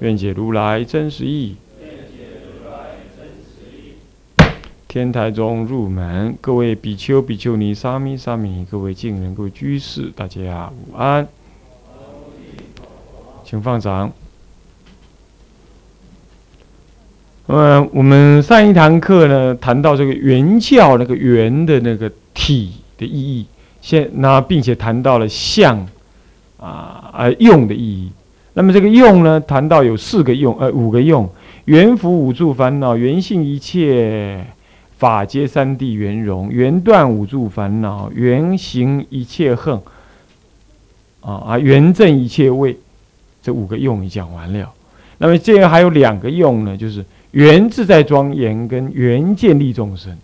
愿解如来真实义。天台中入门，各位比丘、比丘尼、沙弥、沙弥，各位敬人、各位居士，大家午安，请放掌。呃，我们上一堂课呢，谈到这个圆教那个圆的那个体的意义。现那并且谈到了相啊而用的意义。那么这个用呢，谈到有四个用，呃五个用：缘福五住烦恼，缘性一切法皆三谛圆融，缘断五住烦恼，缘行一切恨，啊啊缘正一切位。这五个用已讲完了。那么这个还有两个用呢，就是缘自在庄严跟缘建立众生。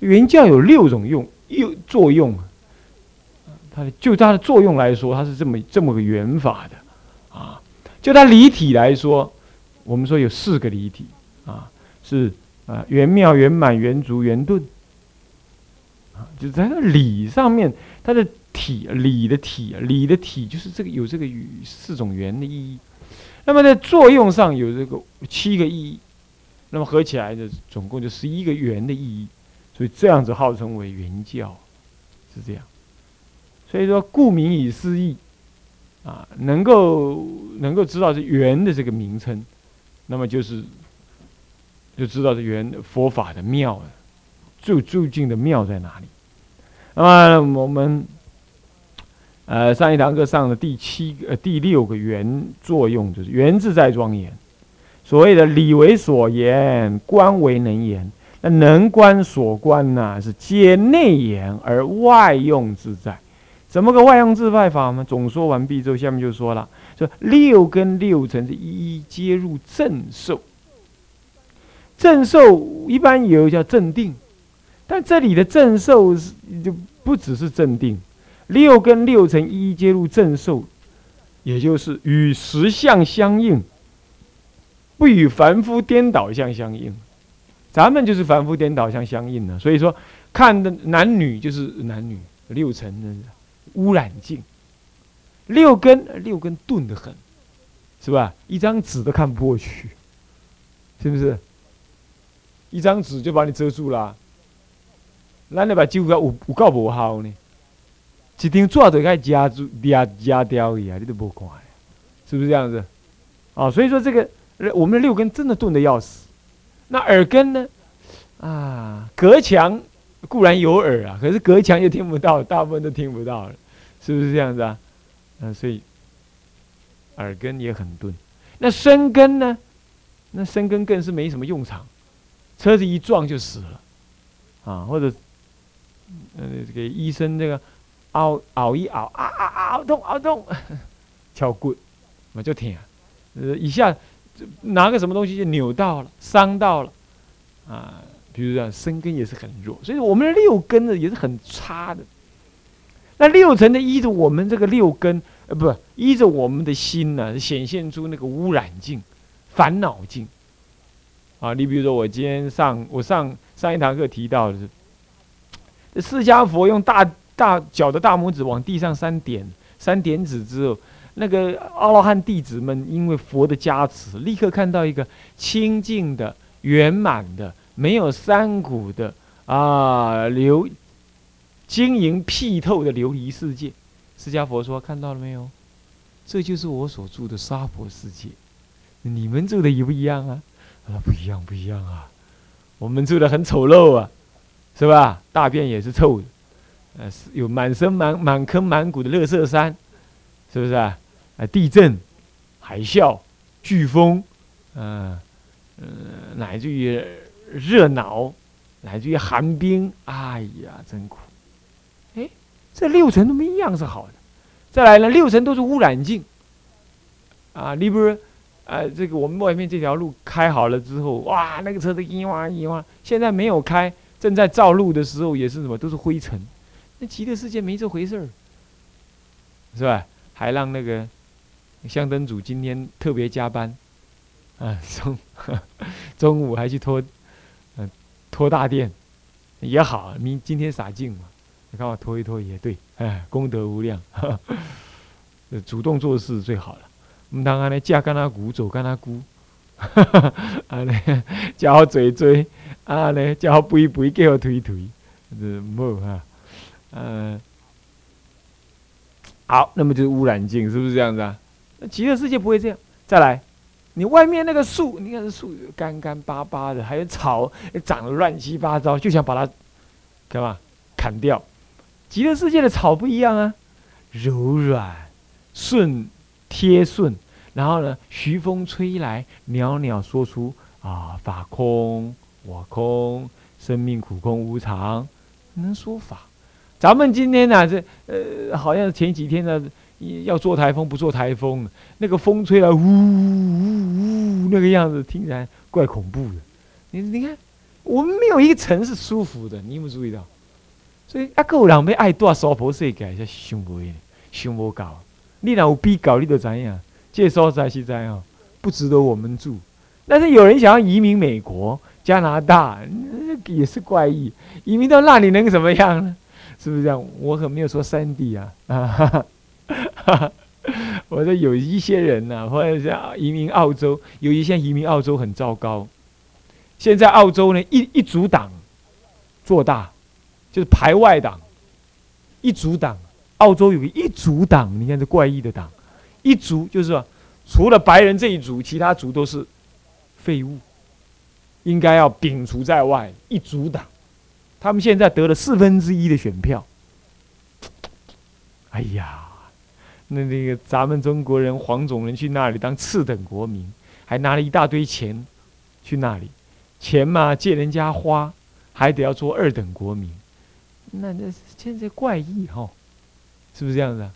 缘教有六种用，用作用啊。就它的作用来说，它是这么这么个圆法的，就它离体来说，我们说有四个离体，啊，是啊圆妙、圆满、圆足、圆顿，啊，就在那理上面，它的体理的体理的体就是这个有这个与四种圆的意义，那么在作用上有这个七个意义，那么合起来的总共就十一个圆的意义，所以这样子号称为圆教，是这样。所以说，顾名以思义，啊，能够能够知道是圆的这个名称，那么就是就知道这圆佛法的妙，最究竟的妙在哪里？那么我们呃上一堂课上的第七呃第六个圆作用就是圆自在庄严。所谓的理为所言，观为能言。那能观所观呢，是皆内言而外用自在。怎么个外用自外法呢？总说完毕之后，下面就说了：说六跟六尘是一一接入正受。正受一般有叫正定，但这里的正受是就不只是正定，六跟六尘一一接入正受，也就是与实相相应，不与凡夫颠倒相相应。咱们就是凡夫颠倒相相应的，所以说看的男女就是男女六尘的。污染净，六根六根钝得很，是吧？一张纸都看不过去，是不是？一张纸就把你遮住了。那你把旧个有有够无效呢？一张纸都该夹住、夹夹掉一样，你都不看，是不是这样子？啊，所以说这个我们的六根真的钝的要死。那耳根呢？啊，隔墙固然有耳啊，可是隔墙又听不到，大部分都听不到了。是不是这样子啊？嗯，所以耳根也很钝。那生根呢？那生根更是没什么用场，车子一撞就死了啊！或者，呃，这个医生这个熬熬一熬啊啊啊，好痛好痛，敲棍，那就疼。呃，一下拿个什么东西就扭到了，伤到了啊。比如说生根也是很弱，所以我们的六根呢也是很差的。那六层的依着我们这个六根，呃，不依着我们的心呢，显现出那个污染境、烦恼境。啊，你比如说我今天上我上上一堂课提到的是，释迦佛用大大脚的大拇指往地上三点三点指之后，那个阿罗汉弟子们因为佛的加持，立刻看到一个清净的、圆满的、没有山谷的啊流。晶莹剔透的琉璃世界，释迦佛说：“看到了没有？这就是我所住的娑婆世界。你们住的一不一样啊？啊，不一样，不一样啊！我们住的很丑陋啊，是吧？大便也是臭的，呃，有满身满满坑满谷的乐色山，是不是啊？啊，地震、海啸、飓风，嗯嗯，乃至于热闹，乃至于寒冰，哎呀，真苦。”哎这六层都没一样是好的，再来呢，六层都是污染境，啊，你不是，呃，这个我们外面这条路开好了之后，哇，那个车子一哇一哇，现在没有开，正在造路的时候也是什么，都是灰尘。那极乐世界没这回事儿，是吧？还让那个香灯组今天特别加班，啊，中 中午还去拖，拖大殿，也好，明今天洒净嘛，你看我拖一拖也对，哎，功德无量，主动做事最好了。唔当安尼架跟他鼓，走跟 他鼓，安尼叫好嘴嘴，安尼叫好背背，叫好推推，是冇哈，嗯。好，那么就是污染境，是不是这样子啊？那极乐世界不会这样。再来，你外面那个树，你看这树干干巴巴的，还有草长得乱七八糟，就想把它干嘛砍掉。极乐世界的草不一样啊，柔软、顺、贴顺，然后呢，徐风吹来，袅袅说出啊，法空、我空、生命苦空无常，能说法。咱们今天呢，这呃，好像前几天呢，要做台风不做台风，那个风吹来，呜呜呜，那个样子听起来怪恐怖的。你你看，我们没有一个城市舒服的，你有没有注意到？所以啊，个人要爱多娑婆世界，才想不的，想不搞。你若有比搞，你就怎样？这所在是在哦，不值得我们住。但是有人想要移民美国、加拿大，也是怪异。移民到那里能怎么样呢？是不是这样？我可没有说三 D 啊，啊，我说有一些人呢，或者是移民澳洲，有一些移民澳洲很糟糕。现在澳洲呢，一一组党做大，就是排外党，一组党。澳洲有个一组党，你看这怪异的党，一组就是说，除了白人这一组，其他族都是废物，应该要摒除在外，一组党。他们现在得了四分之一的选票，哎呀，那那个咱们中国人黄种人去那里当次等国民，还拿了一大堆钱去那里，钱嘛借人家花，还得要做二等国民，那那现在怪异哈，是不是这样子？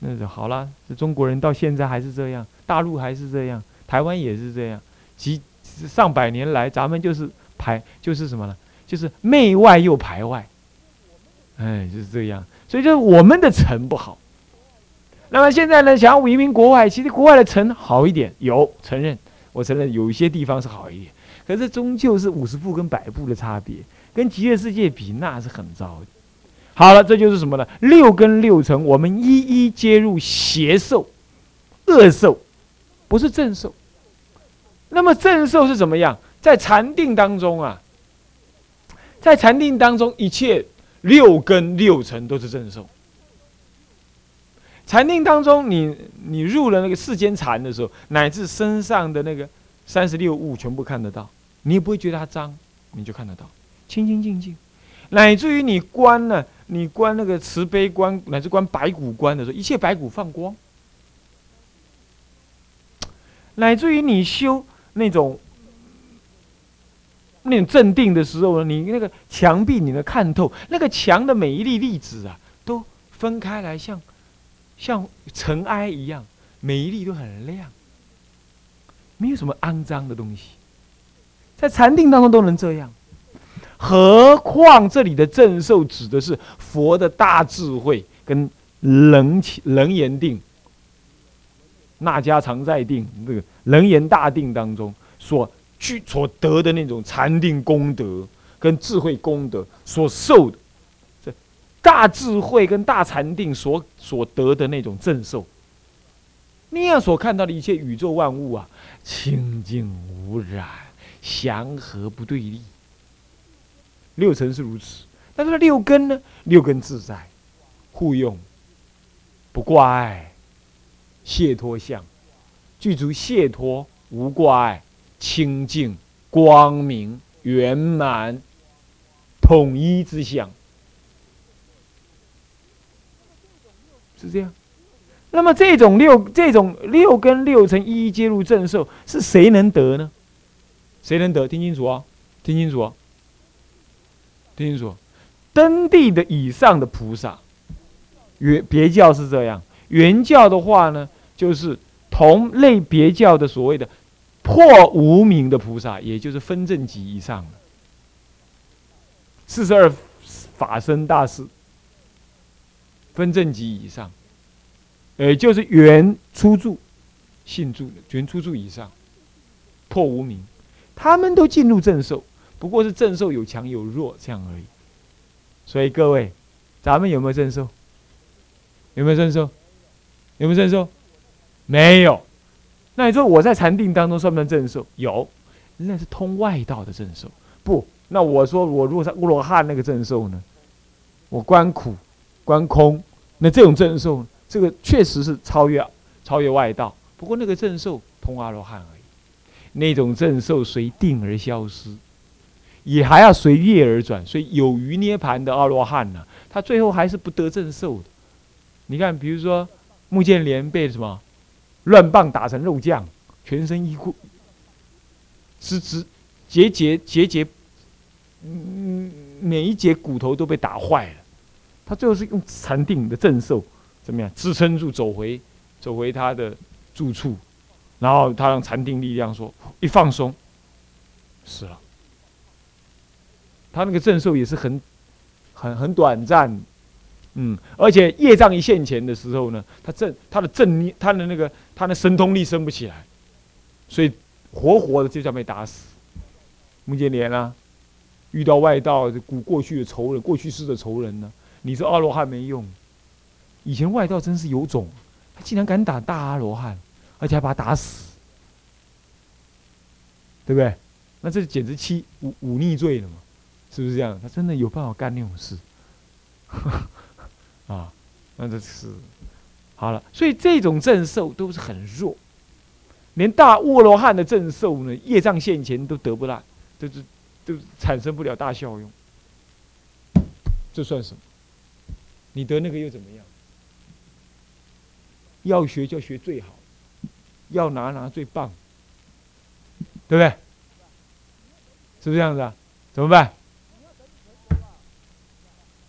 那就好了，这中国人到现在还是这样，大陆还是这样，台湾也是这样，几上百年来咱们就是排就是什么呢？就是媚外又排外，哎，就是这样。所以就是我们的城不好。那么现在呢，想要移民国外，其实国外的城好一点，有承认，我承认有一些地方是好一点。可是终究是五十步跟百步的差别，跟极乐世界比，那是很糟的。好了，这就是什么呢？六根六尘，我们一一接入邪受、恶受，不是正受。那么正受是怎么样？在禅定当中啊。在禅定当中，一切六根六尘都是正受。禅定当中，你你入了那个世间禅的时候，乃至身上的那个三十六物全部看得到，你也不会觉得它脏，你就看得到，清清净净。乃至于你观呢，你观那个慈悲观，乃至观白骨观的时候，一切白骨放光。乃至于你修那种。那种镇定的时候呢，你那个墙壁你能看透，那个墙的每一粒粒子啊，都分开来，像像像尘埃一样，每一粒都很亮，没有什么肮脏的东西，在禅定当中都能这样，何况这里的正受指的是佛的大智慧跟楞楞严定，那家常在定这个楞严大定当中所。具所得的那种禅定功德跟智慧功德所受的，大智慧跟大禅定所所得的那种正受，那样所看到的一切宇宙万物啊，清净无染，祥和不对立。六尘是如此，但是六根呢？六根自在，互用，不挂碍，解脱相，具足解脱无挂碍。清净、光明、圆满、统一之相，是这样。那么这种六、这种六根六尘一一接入正受，是谁能得呢？谁能得？听清楚啊！听清楚啊！听清楚。登地的以上的菩萨，原别教是这样。原教的话呢，就是。同类别教的所谓的破无名的菩萨，也就是分正级以上四十二法身大士，分正级以上，也就是原初住、信住的原初住以上，破无名，他们都进入正受，不过是正受有强有弱这样而已。所以各位，咱们有没有正受？有没有正受？有没有正受？没有。那你说我在禅定当中算不算正受？有，那是通外道的正受。不。那我说，我如果是阿罗汉那个正受呢？我观苦、观空，那这种正受，这个确实是超越、超越外道。不过那个正受通阿罗汉而已，那种正受随定而消失，也还要随业而转。所以有余涅盘的阿罗汉呢，他最后还是不得正受的。你看，比如说穆建连被什么乱棒打成肉酱，全身衣裤直直节节节节。嗯，每一节骨头都被打坏了，他最后是用禅定的正受怎么样支撑住走回走回他的住处，然后他让禅定力量说一放松，死了。他那个正受也是很很很短暂，嗯，而且业障一现前的时候呢，他正他的正他的那个他的神通力升不起来，所以活活的就这样被打死。穆建莲啊。遇到外道，古过去的仇人，过去式的仇人呢？你说阿罗汉没用，以前外道真是有种，他竟然敢打大阿罗汉，而且还把他打死，对不对？那这简直欺忤忤逆罪了嘛？是不是这样？他真的有办法干那种事？啊，那这是好了。所以这种正受都是很弱，连大阿罗汉的正受呢，业障现前都得不到，就是。都产生不了大效用，这算什么？你得那个又怎么样？要学就学最好，要拿拿最棒，对不对？是不是这样子啊？怎么办？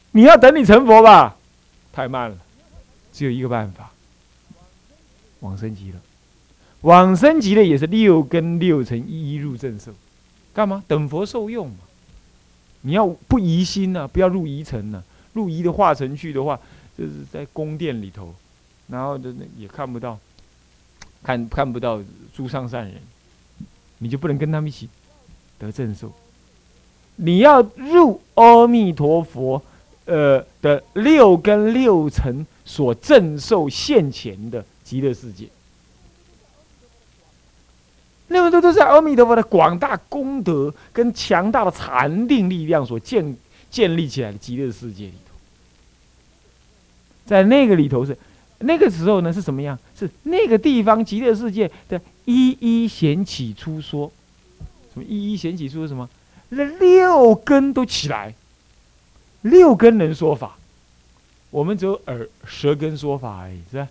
你要等你成佛吧？太慢了，只有一个办法，往生极了。往生极了也是六根六尘一一入正受。干嘛等佛受用嘛？你要不疑心呢？不要入疑尘呢？入仪的化尘去的话，就是在宫殿里头，然后的也看不到，看看不到诸上善人，你就不能跟他们一起得正受。你要入阿弥陀佛，呃的六根六尘所正受现前的极乐世界。那么，这都是阿弥陀佛的广大功德跟强大的禅定力量所建建立起来的极乐世界里。在那个里头是，那个时候呢是什么样？是那个地方极乐世界的一一显起初说，什么一一显起初什么？那六根都起来，六根能说法，我们只有耳舌根说法而已，是吧？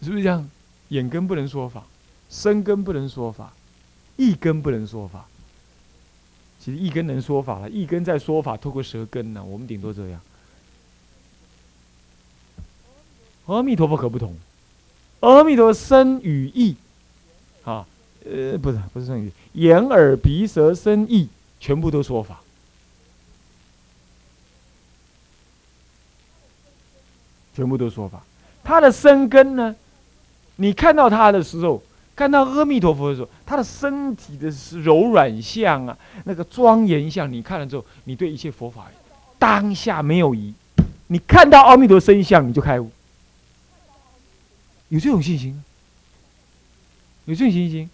是不是这样？眼根不能说法。身根不能说法，意根不能说法。其实意根能说法了，意根在说法，透过舌根呢。我们顶多这样。阿弥陀佛可不同，阿弥陀身与意，啊，呃，不是不是身与眼耳鼻舌身意全部都说法，全部都说法。他的生根呢，你看到他的时候。看到阿弥陀佛的时候，他的身体的柔软相啊，那个庄严相，你看了之后，你对一切佛法当下没有疑。你看到阿弥陀身相，你就开悟。有这种信心？有这种信心？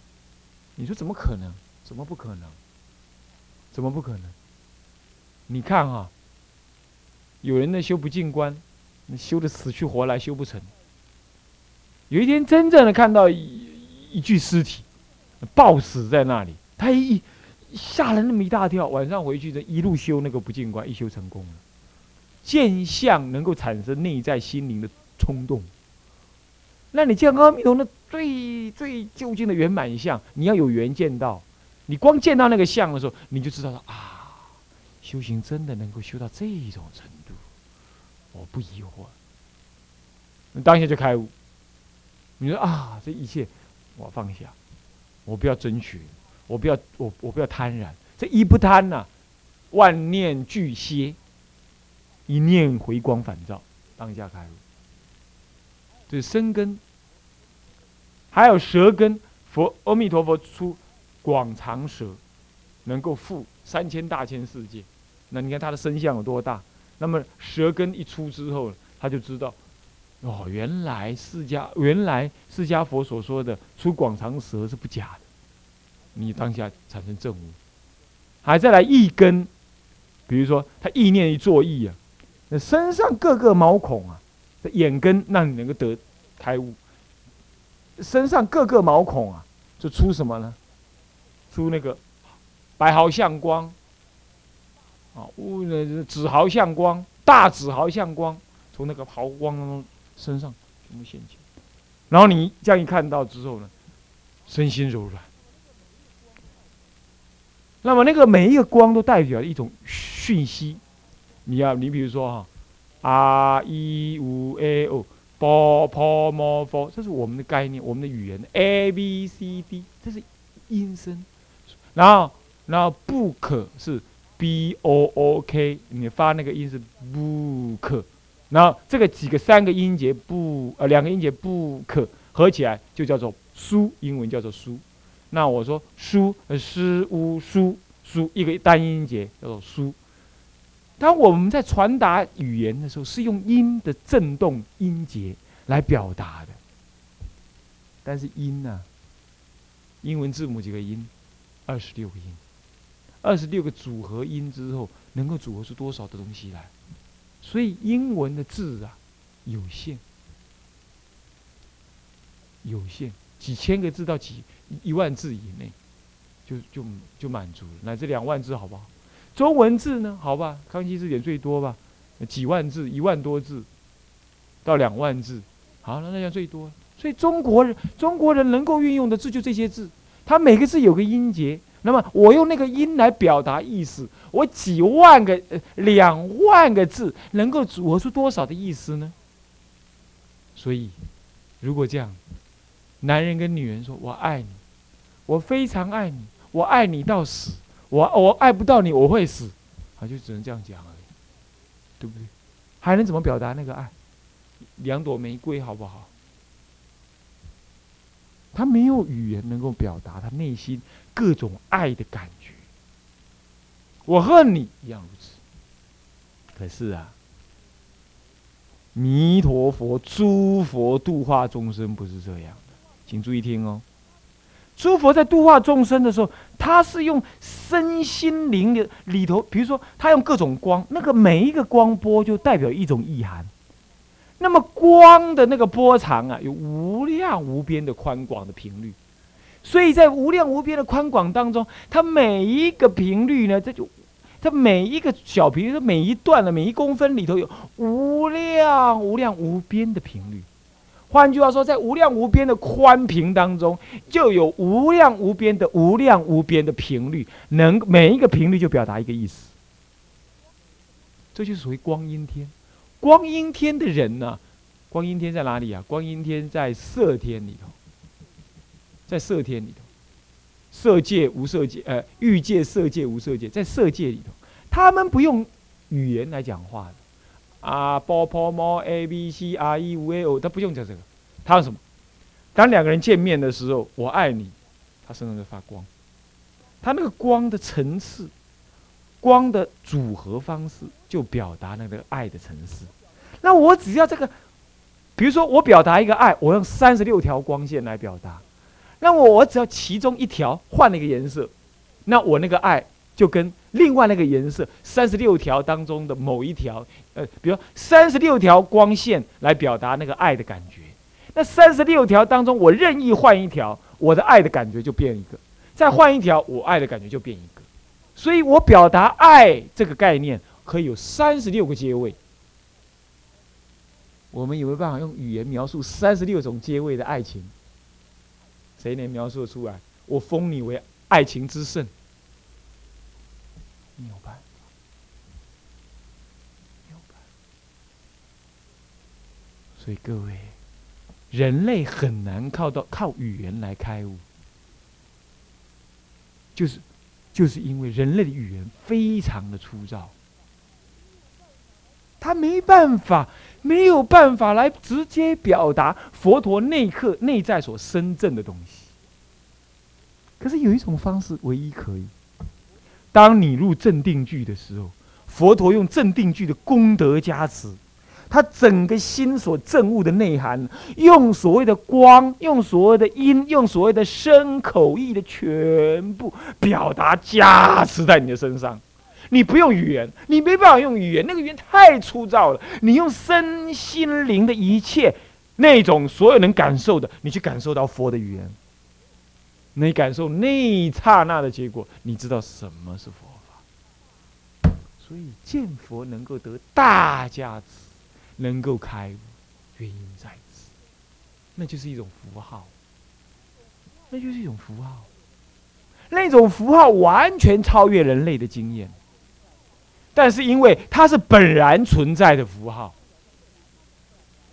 你说怎么可能？怎么不可能？怎么不可能？你看哈，有人呢修不进关，修的死去活来，修不成。有一天真正的看到。一具尸体，暴死在那里。他一吓了那么一大跳。晚上回去，这一路修那个不净观，一修成功了。见相能够产生内在心灵的冲动。那你见阿弥陀那最最究竟的圆满相，你要有缘见到。你光见到那个相的时候，你就知道了啊，修行真的能够修到这种程度，我不疑惑。你当下就开悟。你说啊，这一切我放下，我不要争取，我不要我我不要贪婪，这一不贪呐，万念俱歇，一念回光返照，当下开悟。这是生根，还有舌根。佛阿弥陀佛出广长舌，能够覆三千大千世界。那你看他的身相有多大？那么舌根一出之后，他就知道，哦，原来释迦原来释迦佛所说的出广长舌是不假的。你当下产生正悟，还再来意根，比如说他意念一作意啊，那身上各个毛孔啊，眼根让你能够得开悟，身上各个毛孔啊。就出什么呢？出那个白毫相光，啊，乌那紫毫相光，大紫毫相光，从那个毫光身上全部现。然后你这样一看到之后呢，身心柔软。那么那个每一个光都代表一种讯息。你要你比如说哈啊，一五 a o。波波摩佛，这是我们的概念，我们的语言。A B C D，这是音声。然后，然后不可是 B O O K，你发那个音是不可。然后这个几个三个音节不呃两个音节不可合起来就叫做书，英文叫做书。那我说书呃诗乌书书一个单音节叫做书。当我们在传达语言的时候，是用音的振动音节来表达的。但是音呢？英文字母几个音？二十六个音。二十六个组合音之后，能够组合出多少的东西来？所以英文的字啊，有限，有限，几千个字到几一万字以内，就就就满足了，乃至两万字，好不好？中文字呢？好吧，康熙字典最多吧，几万字，一万多字，到两万字，好，那那样最多。所以中国人，中国人能够运用的字就这些字，它每个字有个音节。那么我用那个音来表达意思，我几万个、两万个字能够组合出多少的意思呢？所以，如果这样，男人跟女人说“我爱你”，我非常爱你，我爱你到死。我我爱不到你，我会死，啊，就只能这样讲而已，对不对？还能怎么表达那个爱？两朵玫瑰，好不好？他没有语言能够表达他内心各种爱的感觉。我恨你一样如此。可是啊，弥陀佛、诸佛度化众生不是这样的，请注意听哦。诸佛在度化众生的时候，他是用身心灵的里头，比如说他用各种光，那个每一个光波就代表一种意涵。那么光的那个波长啊，有无量无边的宽广的频率，所以在无量无边的宽广当中，它每一个频率呢，这就它每一个小频率，每一段的每一公分里头有无量无量无边的频率。换句话说，在无量无边的宽频当中，就有无量无边的无量无边的频率，能每一个频率就表达一个意思。这就是属于光阴天。光阴天的人呢，光阴天在哪里啊？光阴天在色天里头，在色天里头，色界无色界，呃，欲界、色界、无色界，在色界里头，他们不用语言来讲话的。啊，波波摩 A B C R E V O，他不用讲这个，他用什么？当两个人见面的时候，我爱你，他身上就发光。他那个光的层次，光的组合方式，就表达那个爱的层次。那我只要这个，比如说我表达一个爱，我用三十六条光线来表达，那我我只要其中一条换了一个颜色，那我那个爱。就跟另外那个颜色三十六条当中的某一条，呃，比如三十六条光线来表达那个爱的感觉，那三十六条当中我任意换一条，我的爱的感觉就变一个；再换一条，我爱的感觉就变一个。所以我表达爱这个概念可以有三十六个阶位。我们有没有办法用语言描述三十六种阶位的爱情？谁能描述出来？我封你为爱情之圣。没有办法，没有办法。所以各位，人类很难靠到靠语言来开悟，就是就是因为人类的语言非常的粗糙，他没办法，没有办法来直接表达佛陀内刻内在所深正的东西。可是有一种方式，唯一可以，当你入镇定句的时候，佛陀用镇定句的功德加持。他整个心所证悟的内涵，用所谓的光，用所谓的音，用所谓的声口意的全部表达加持在你的身上。你不用语言，你没办法用语言，那个语言太粗糙了。你用身心灵的一切那种所有能感受的，你去感受到佛的语言，你感受那一刹那的结果，你知道什么是佛法。所以见佛能够得大加持。能够开悟，原因在此，那就是一种符号，那就是一种符号，那种符号完全超越人类的经验，但是因为它是本然存在的符号，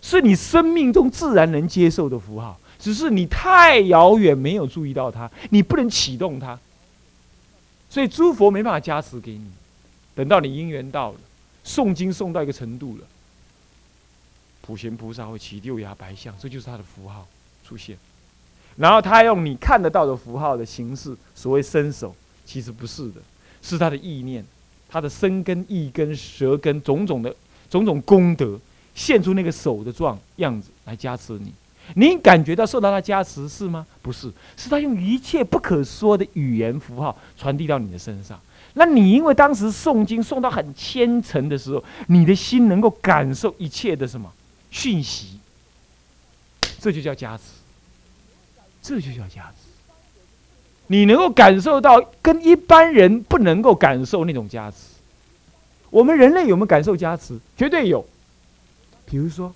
是你生命中自然能接受的符号，只是你太遥远没有注意到它，你不能启动它，所以诸佛没办法加持给你，等到你因缘到了，诵经诵到一个程度了。普贤菩萨会起六牙白象，这就是他的符号出现。然后他用你看得到的符号的形式，所谓伸手，其实不是的，是他的意念，他的身根、意根、舌根种种的种种功德，现出那个手的状样子来加持你。你感觉到受到他加持是吗？不是，是他用一切不可说的语言符号传递到你的身上。那你因为当时诵经诵到很虔诚的时候，你的心能够感受一切的什么？讯息，这就叫加持，这就叫加持。你能够感受到跟一般人不能够感受那种加持。我们人类有没有感受加持？绝对有。比如说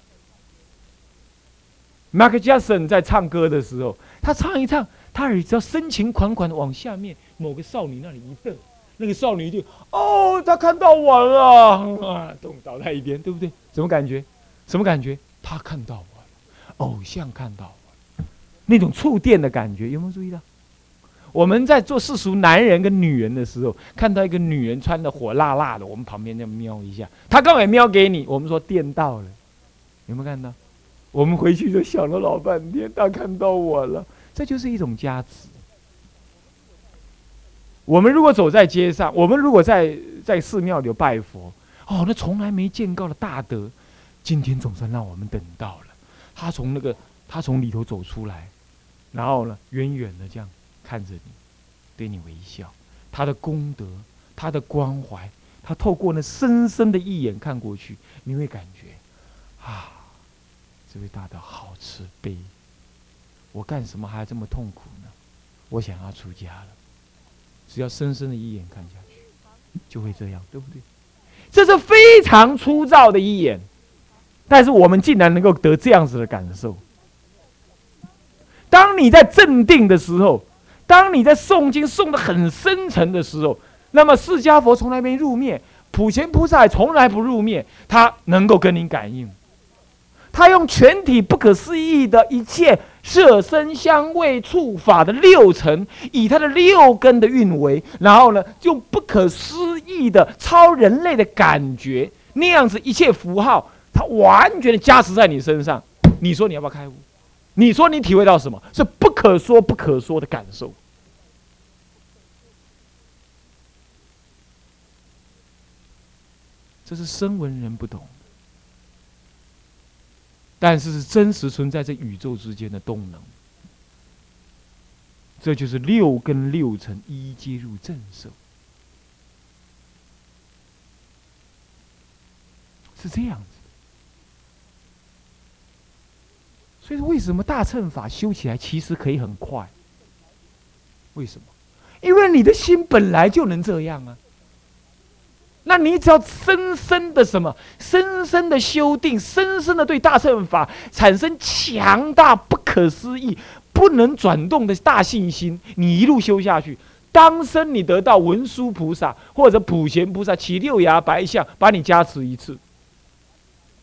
，Mark Jackson 在唱歌的时候，他唱一唱，他耳只要深情款款的往下面某个少女那里一瞪，那个少女就哦，他看到我了啊，都倒在一边，对不对？什么感觉？什么感觉？他看到我了，偶像看到我了，那种触电的感觉有没有注意到？我们在做世俗男人跟女人的时候，看到一个女人穿的火辣辣的，我们旁边就瞄一下，他刚好也瞄给你，我们说电到了，有没有看到？我们回去就想了老半天，他看到我了，这就是一种加持。我们如果走在街上，我们如果在在寺庙里拜佛，哦，那从来没见过的大德。今天总算让我们等到了，他从那个他从里头走出来，然后呢，远远的这样看着你，对你微笑。他的功德，他的关怀，他透过那深深的一眼看过去，你会感觉啊，这位大德好慈悲。我干什么还要这么痛苦呢？我想要出家了，只要深深的一眼看下去，就会这样，对不对？这是非常粗糙的一眼。但是我们竟然能够得这样子的感受。当你在镇定的时候，当你在诵经诵的很深沉的时候，那么释迦佛从来没入灭，普贤菩萨从来不入灭，他能够跟你感应。他用全体不可思议的一切色身香味触法的六层，以他的六根的运维，然后呢，用不可思议的超人类的感觉，那样子一切符号。他完全的加持在你身上，你说你要不要开悟？你说你体会到什么？是不可说不可说的感受。这是声闻人不懂，但是是真实存在这宇宙之间的动能。这就是六根六尘一接入正受，是这样子。所以说，为什么大乘法修起来其实可以很快？为什么？因为你的心本来就能这样啊。那你只要深深的什么，深深的修定，深深的对大乘法产生强大、不可思议、不能转动的大信心，你一路修下去，当生你得到文殊菩萨或者普贤菩萨起六牙白象，把你加持一次，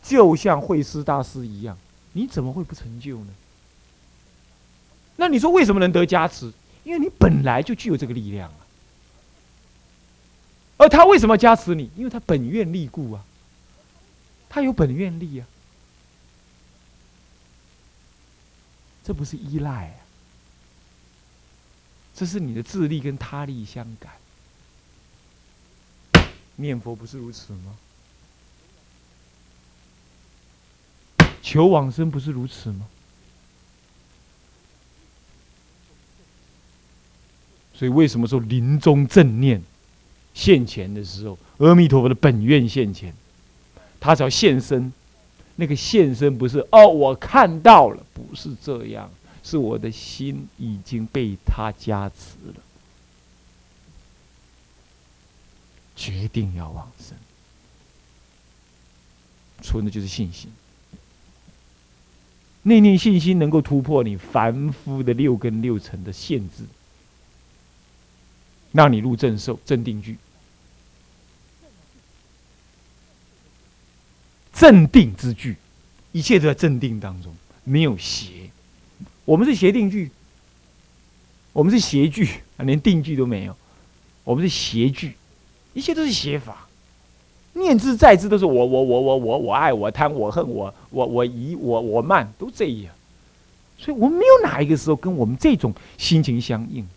就像慧师大师一样。你怎么会不成就呢？那你说为什么能得加持？因为你本来就具有这个力量啊。而他为什么加持你？因为他本愿力故啊。他有本愿力啊。这不是依赖啊，这是你的自力跟他力相感。念佛不是如此吗？求往生不是如此吗？所以为什么说临终正念现前的时候，阿弥陀佛的本愿现前，他只要现身，那个现身不是哦，我看到了，不是这样，是我的心已经被他加持了。决定要往生，存的就是信心。内念信心能够突破你凡夫的六根六尘的限制，让你入正受正定句。镇定之句，一切都在镇定当中，没有邪。我们是邪定句，我们是邪句啊，连定句都没有，我们是邪句。一切都是邪法，念之在之都是我我我我我我爱我贪我恨我我我疑我我慢都这样，所以我们没有哪一个时候跟我们这种心情相应。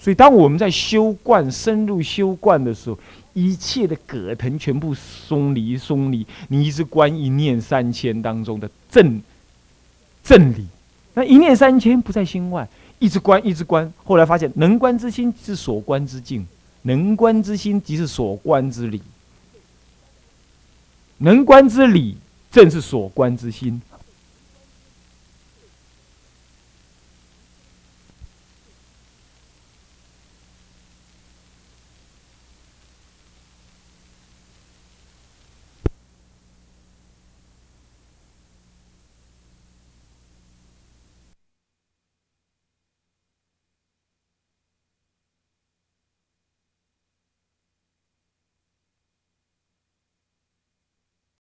所以当我们在修观深入修观的时候，一切的葛藤全部松离松离，你一直观一念三千当中的正正理，那一念三千不在心外。一直观，一直观，后来发现能观之心是所观之境，能观之心即是所观之理，能观之理正是所观之心。